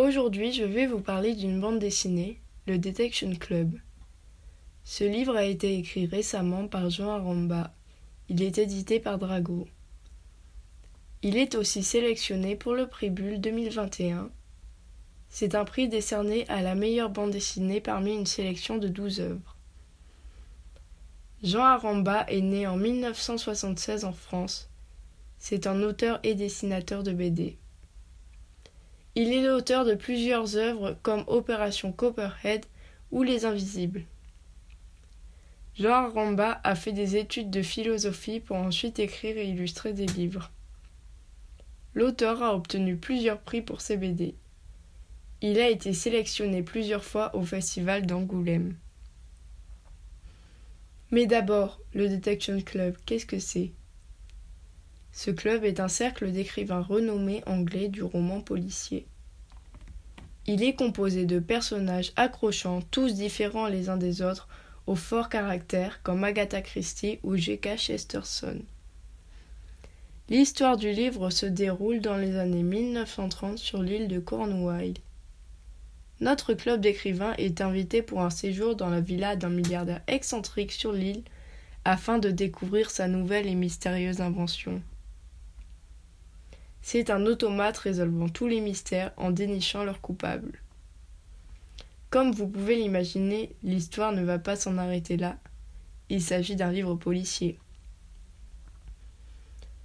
Aujourd'hui, je vais vous parler d'une bande dessinée, le Detection Club. Ce livre a été écrit récemment par Jean Aramba. Il est édité par Drago. Il est aussi sélectionné pour le prix Bulle 2021. C'est un prix décerné à la meilleure bande dessinée parmi une sélection de 12 œuvres. Jean Aramba est né en 1976 en France. C'est un auteur et dessinateur de BD. Il est l'auteur de plusieurs œuvres comme Opération Copperhead ou Les Invisibles. Jean Aramba a fait des études de philosophie pour ensuite écrire et illustrer des livres. L'auteur a obtenu plusieurs prix pour ses BD. Il a été sélectionné plusieurs fois au Festival d'Angoulême. Mais d'abord, le Detection Club, qu'est-ce que c'est? Ce club est un cercle d'écrivains renommés anglais du roman policier. Il est composé de personnages accrochants, tous différents les uns des autres, au fort caractère comme Agatha Christie ou J.K. Chesterton. L'histoire du livre se déroule dans les années 1930 sur l'île de Cornwall. Notre club d'écrivains est invité pour un séjour dans la villa d'un milliardaire excentrique sur l'île afin de découvrir sa nouvelle et mystérieuse invention. C'est un automate résolvant tous les mystères en dénichant leurs coupables. Comme vous pouvez l'imaginer, l'histoire ne va pas s'en arrêter là. Il s'agit d'un livre policier.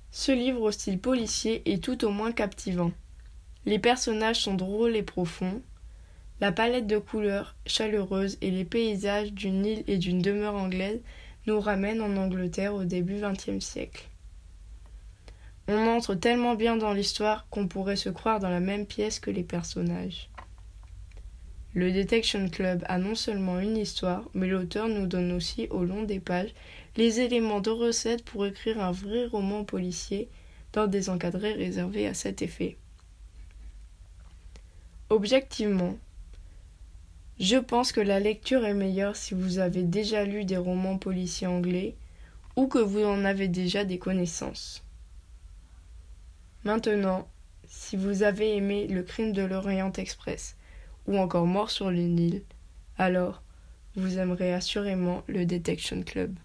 Ce livre au style policier est tout au moins captivant. Les personnages sont drôles et profonds. La palette de couleurs chaleureuse et les paysages d'une île et d'une demeure anglaise nous ramènent en Angleterre au début XXe siècle. On entre tellement bien dans l'histoire qu'on pourrait se croire dans la même pièce que les personnages. Le Detection Club a non seulement une histoire, mais l'auteur nous donne aussi au long des pages les éléments de recette pour écrire un vrai roman policier dans des encadrés réservés à cet effet. Objectivement, je pense que la lecture est meilleure si vous avez déjà lu des romans policiers anglais ou que vous en avez déjà des connaissances. Maintenant, si vous avez aimé Le crime de l'Orient Express ou encore Mort sur le Nil, alors vous aimerez assurément le Detection Club.